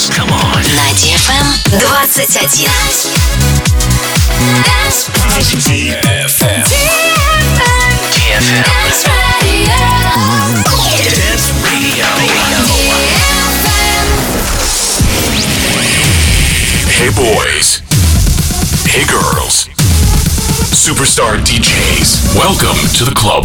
Dance. Come on. На DFM 21. DFM. DFM. Dance Radio. Dance Radio. Hey boys. Hey girls. Superstar DJs. Welcome to the club.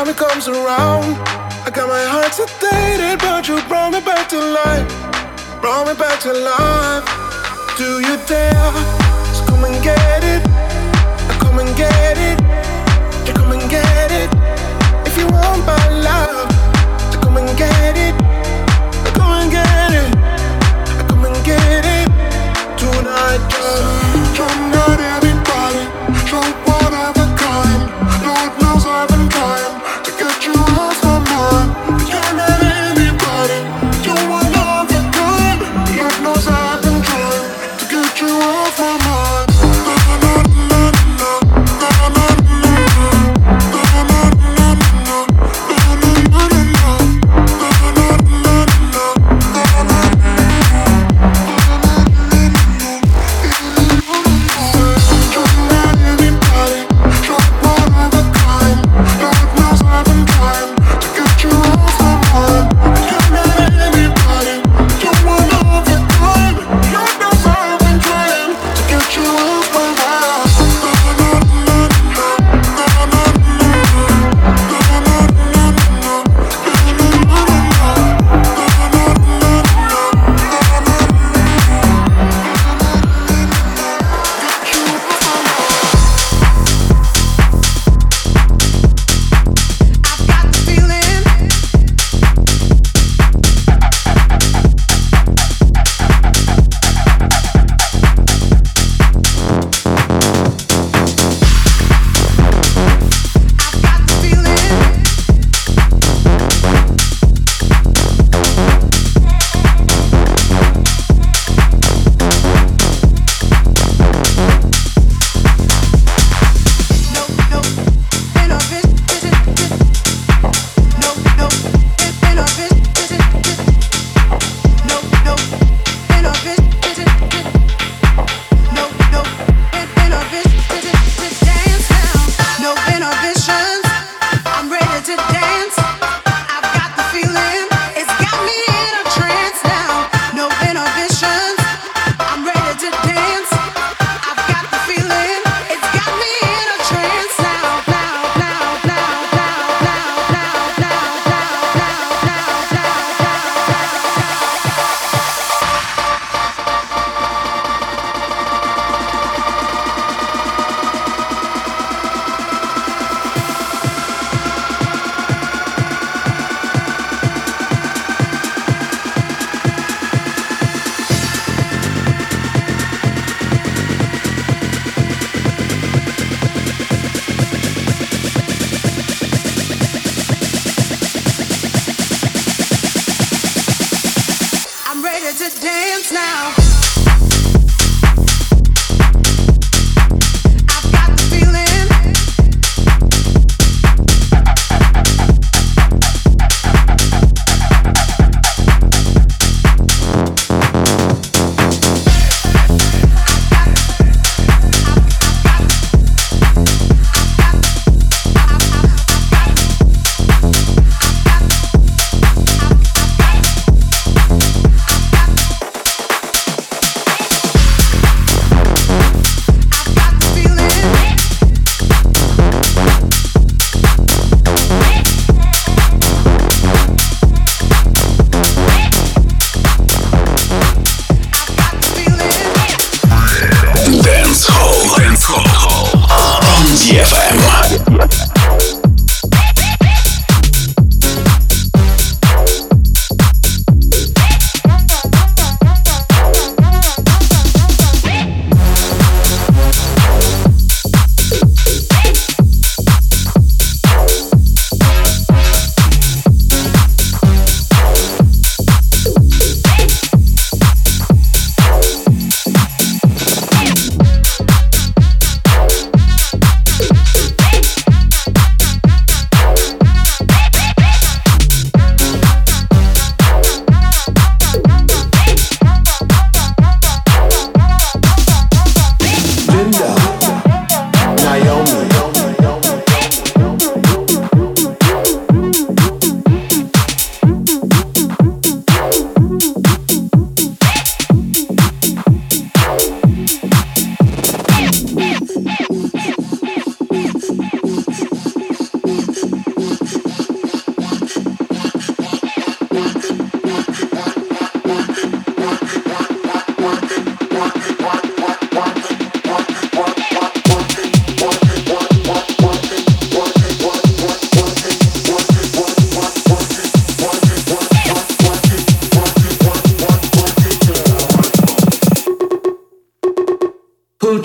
Time it comes around. I got my heart sedated, but you brought me back to life. Brought me back to life. Do you dare? So come and get it. I come and get it, to come and get it. If you want my love, to come and get it,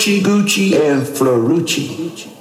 Gucci, Gucci, and Fiorucci.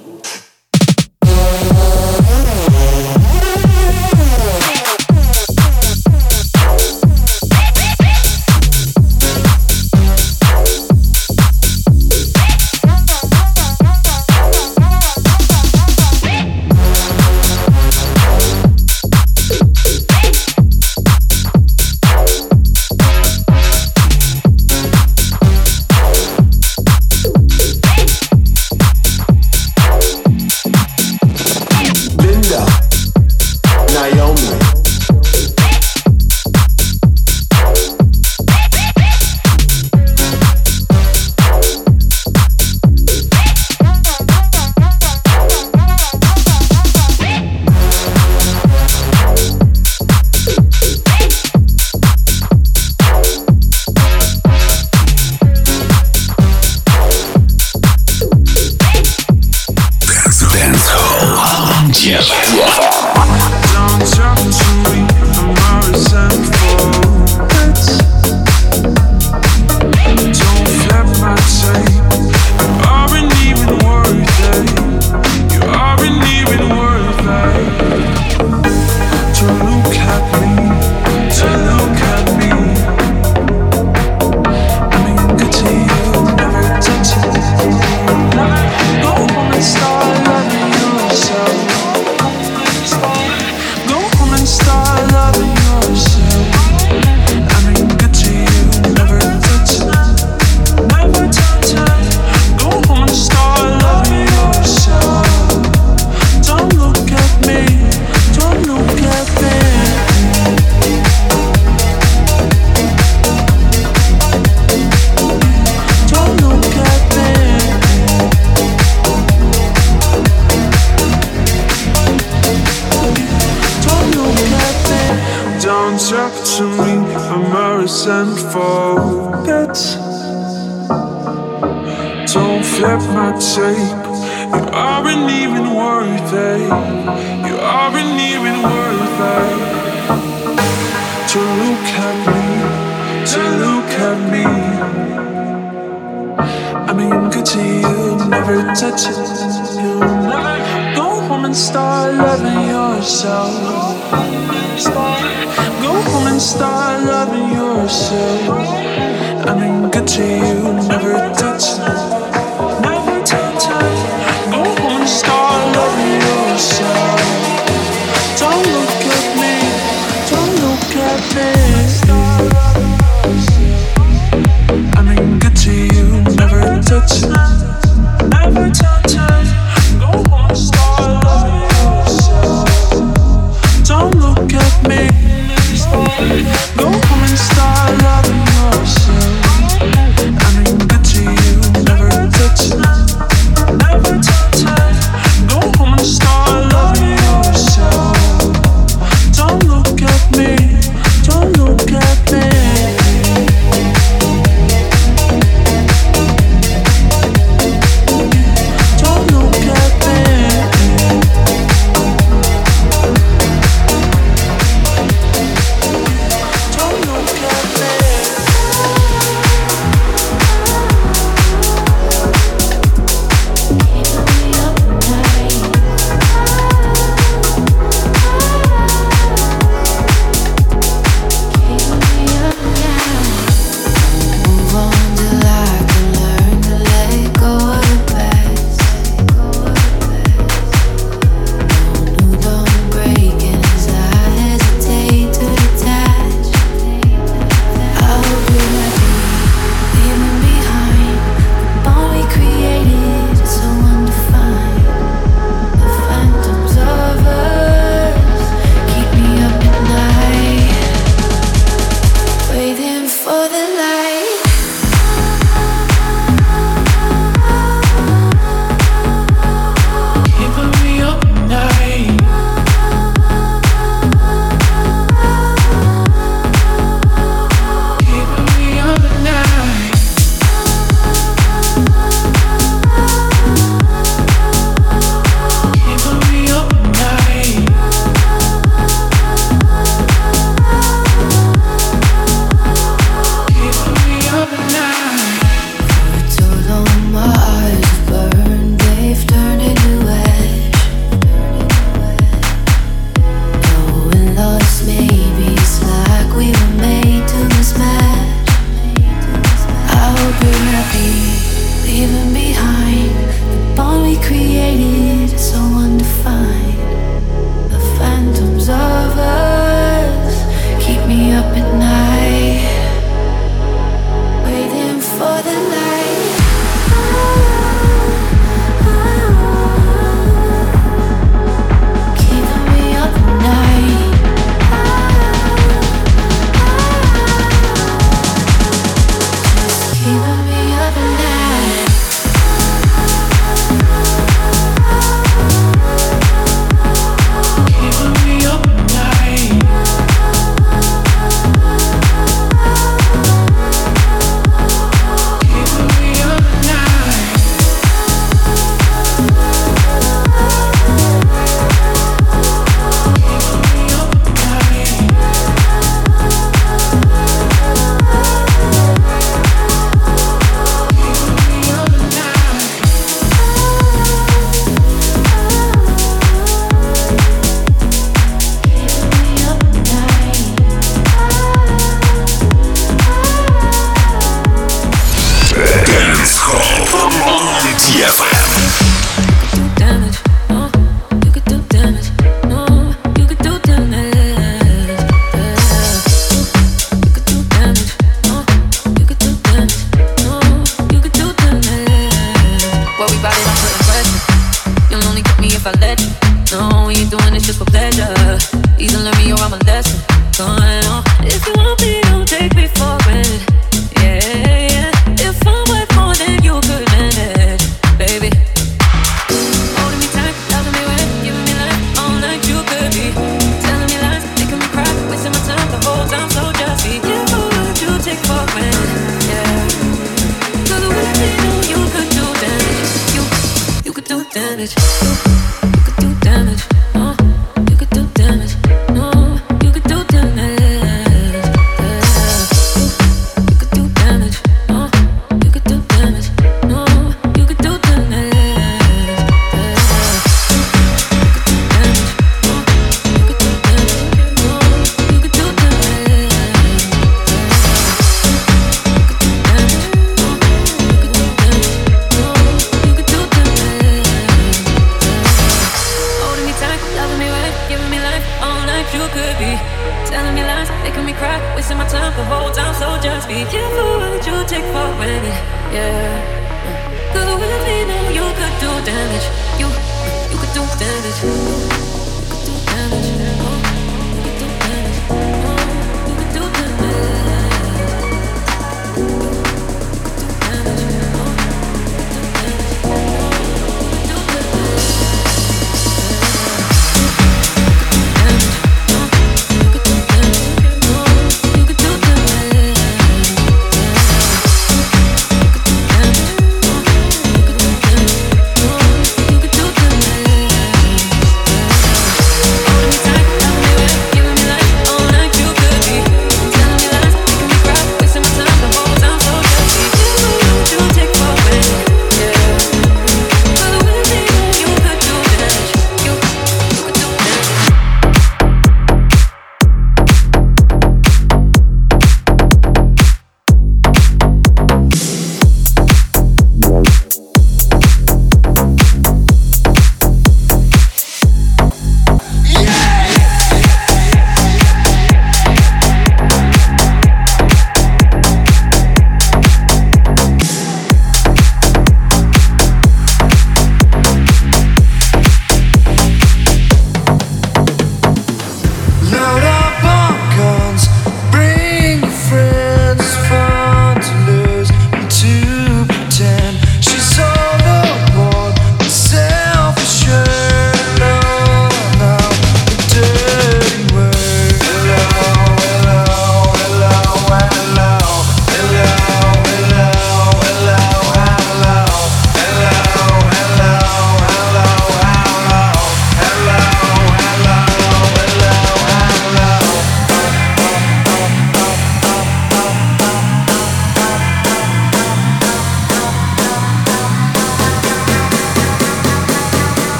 Could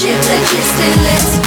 you to kiss and let's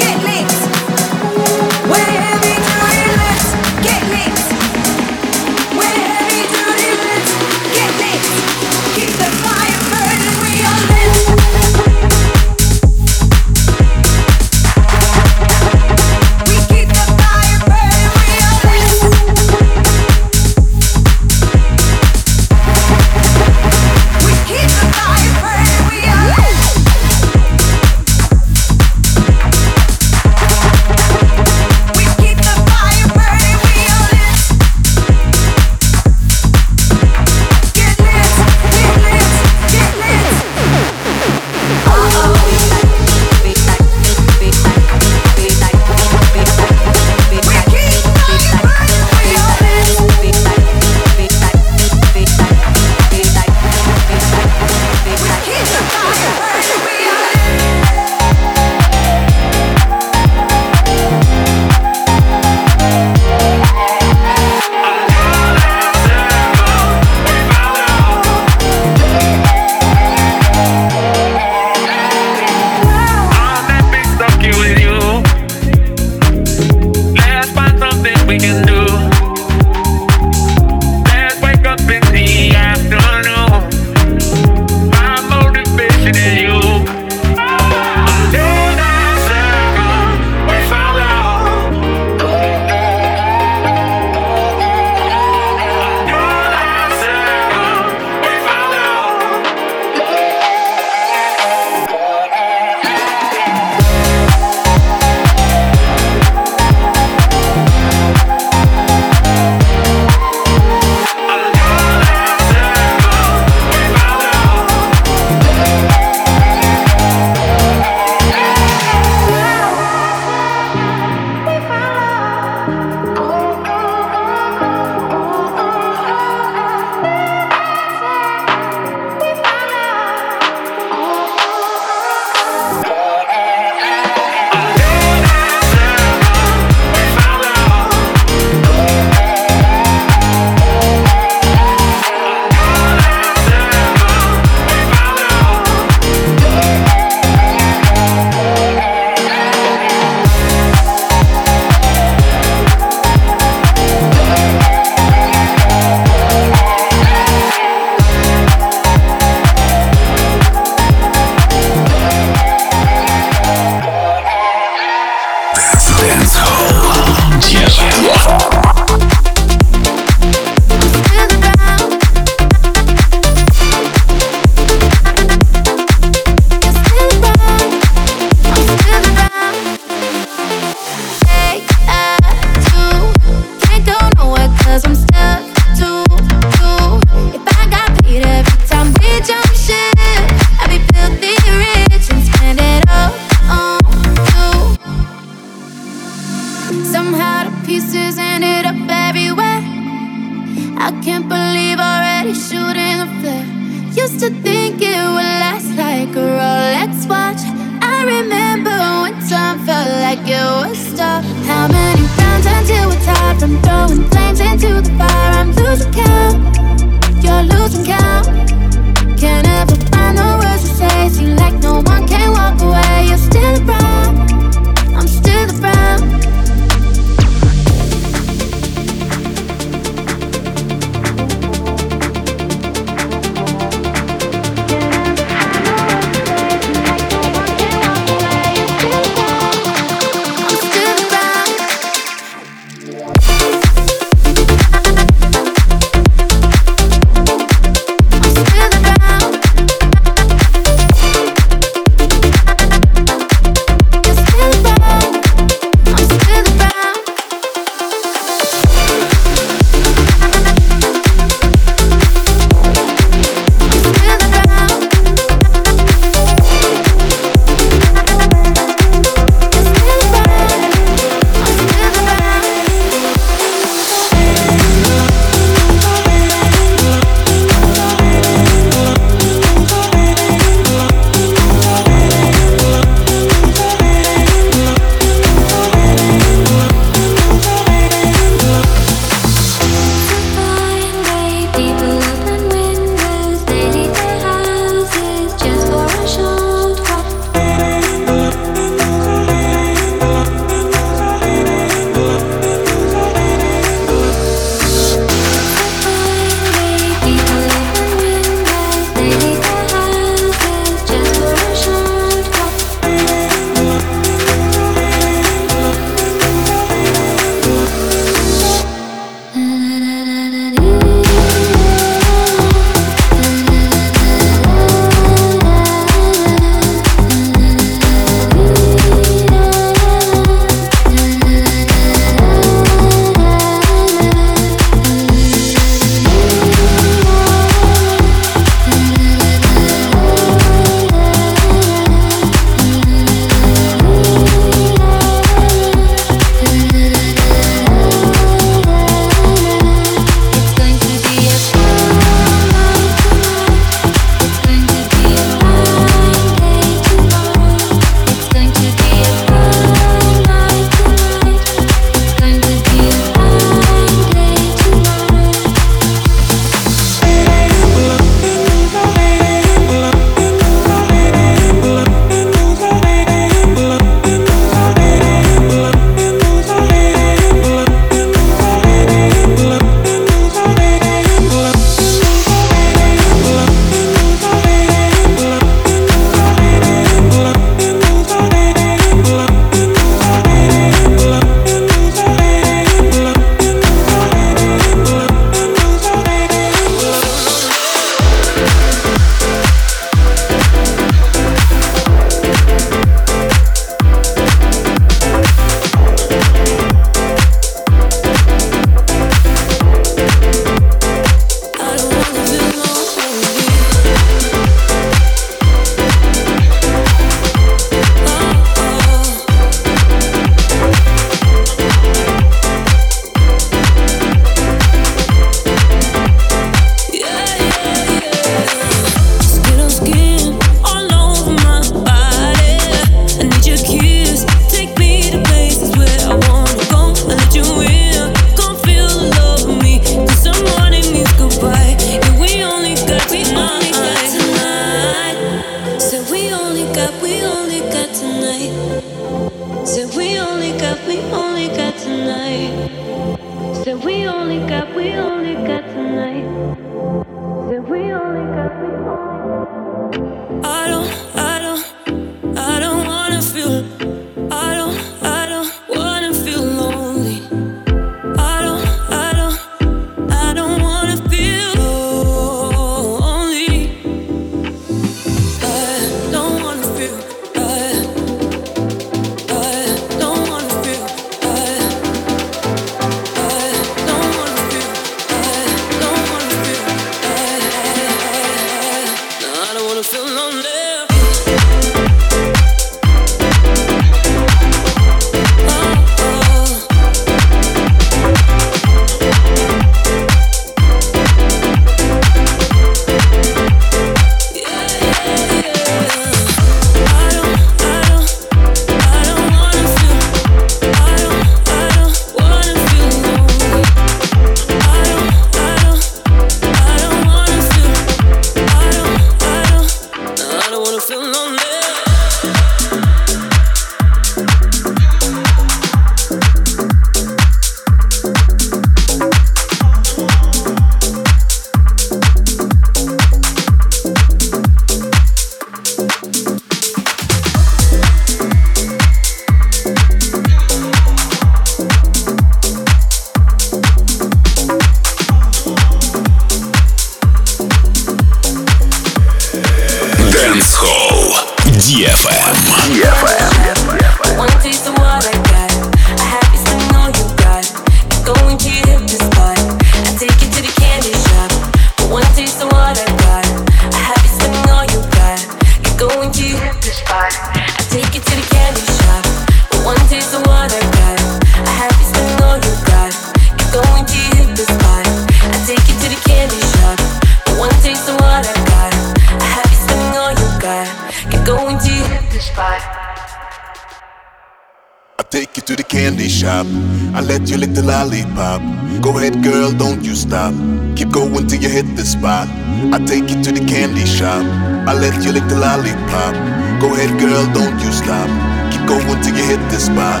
lollipop. Go ahead, girl, don't you stop. Keep going till you hit the spot. I take you to the candy shop. I let you lick the lollipop. Go ahead, girl, don't you stop. Keep going till you hit the spot.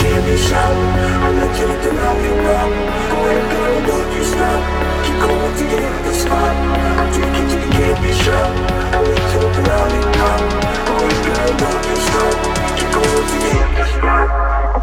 Candy shop. I let you lick the lollipop. Go ahead, girl, don't you stop. Keep going till you hit the spot. Take you to the candy shop. I let you lick the lollipop. Go ahead, girl, don't you stop. Keep going till you hit the spot.